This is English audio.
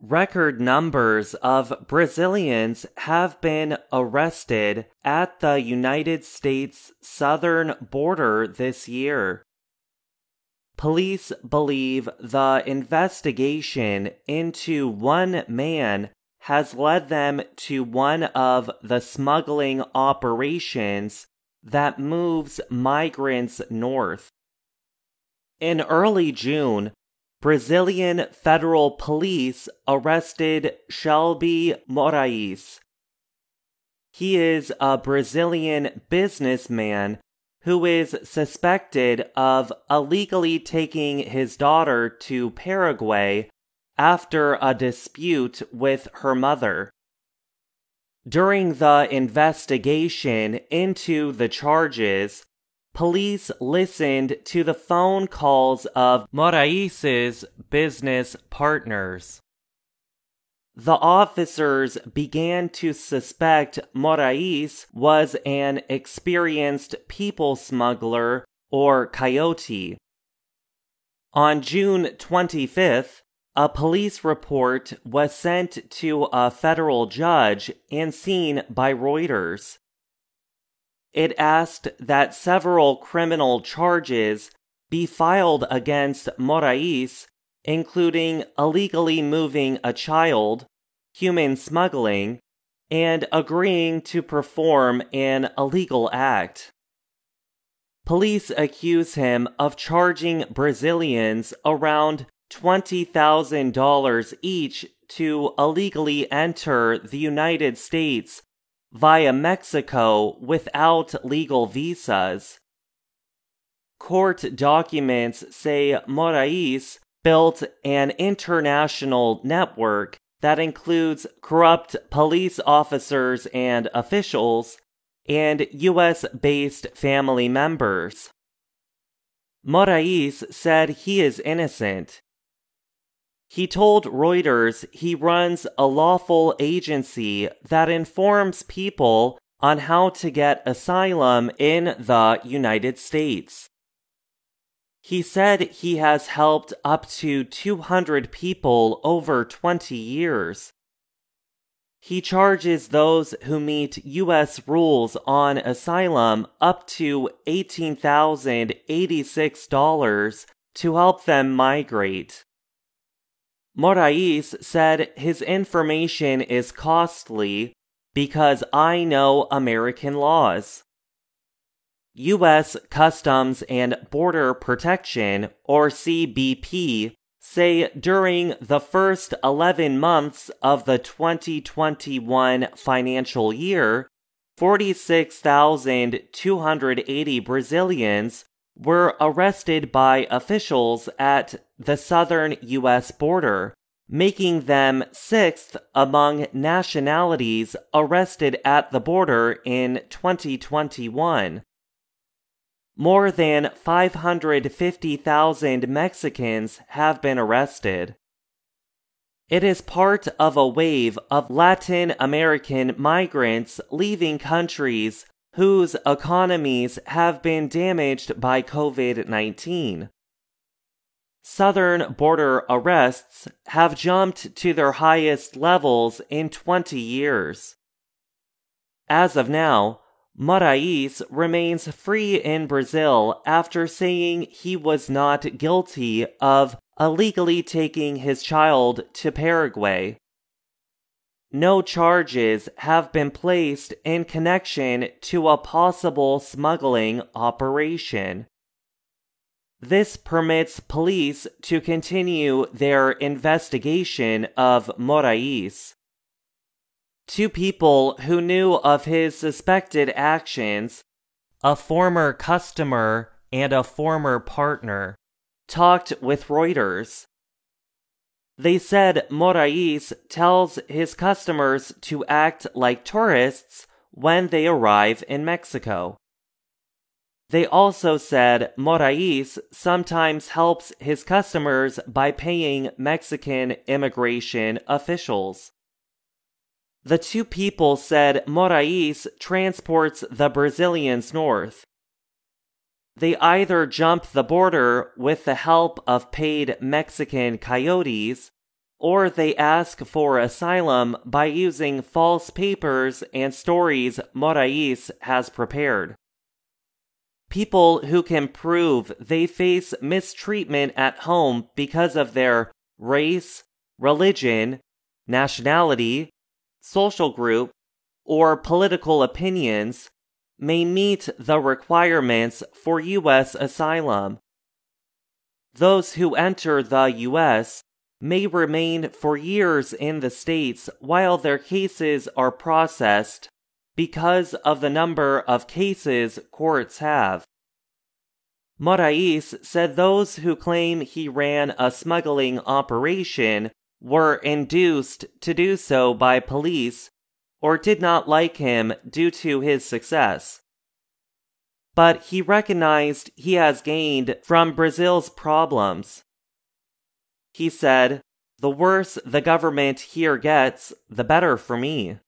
record numbers of Brazilians have been arrested at the United States southern border this year. Police believe the investigation into one man has led them to one of the smuggling operations that moves migrants north. In early June, Brazilian federal police arrested Chelbe Moraes. He is a Brazilian businessman who is suspected of illegally taking his daughter to Paraguay after a dispute with her mother. During the investigation into the charges, police listened to the phone calls of Moraes's business partners. The officers began to suspect Moraes was an experienced people smuggler or coyote. On June 25th, a police report was sent to a federal judge and seen by Reuters. It asked that several criminal charges be filed against Moraes, including illegally moving a child, human smuggling, and agreeing to perform an illegal act. Police accuse him of charging Brazilians around $20,000 each to illegally enter the United States via Mexico without legal visas. Court documents say Moraes built an international network that includes corrupt police officers and officials and US based family members. Moraes said he is innocent he told Reuters he runs a lawful agency that informs people on how to get asylum in the United States. He said he has helped up to 200 people over 20 years. He charges those who meet U.S. rules on asylum up to $18,086 to help them migrate. Moraes said his information is costly because I know American laws. U.S. Customs and Border Protection, or CBP, say during the first 11 months of the 2021 financial year, 46,280 Brazilians were arrested by officials at the southern U.S. border, making them sixth among nationalities arrested at the border in 2021. More than 550,000 Mexicans have been arrested. It is part of a wave of Latin American migrants leaving countries whose economies have been damaged by COVID 19. Southern border arrests have jumped to their highest levels in 20 years. As of now, Moraes remains free in Brazil after saying he was not guilty of illegally taking his child to Paraguay no charges have been placed in connection to a possible smuggling operation. This permits police to continue their investigation of Moraes. Two people who knew of his suspected actions, a former customer and a former partner, talked with Reuters. They said Moraes tells his customers to act like tourists when they arrive in Mexico. They also said Moraes sometimes helps his customers by paying Mexican immigration officials. The two people said Moraes transports the Brazilians north, they either jump the border with the help of paid Mexican coyotes or they ask for asylum by using false papers and stories Moraes has prepared. People who can prove they face mistreatment at home because of their race, religion, nationality, social group, or political opinions may meet the requirements for U.S. asylum. Those who enter the U.S. may remain for years in the States while their cases are processed because of the number of cases courts have. Moraes said those who claim he ran a smuggling operation were induced to do so by police or did not like him due to his success. But he recognized he has gained from Brazil's problems. He said, The worse the government here gets, the better for me.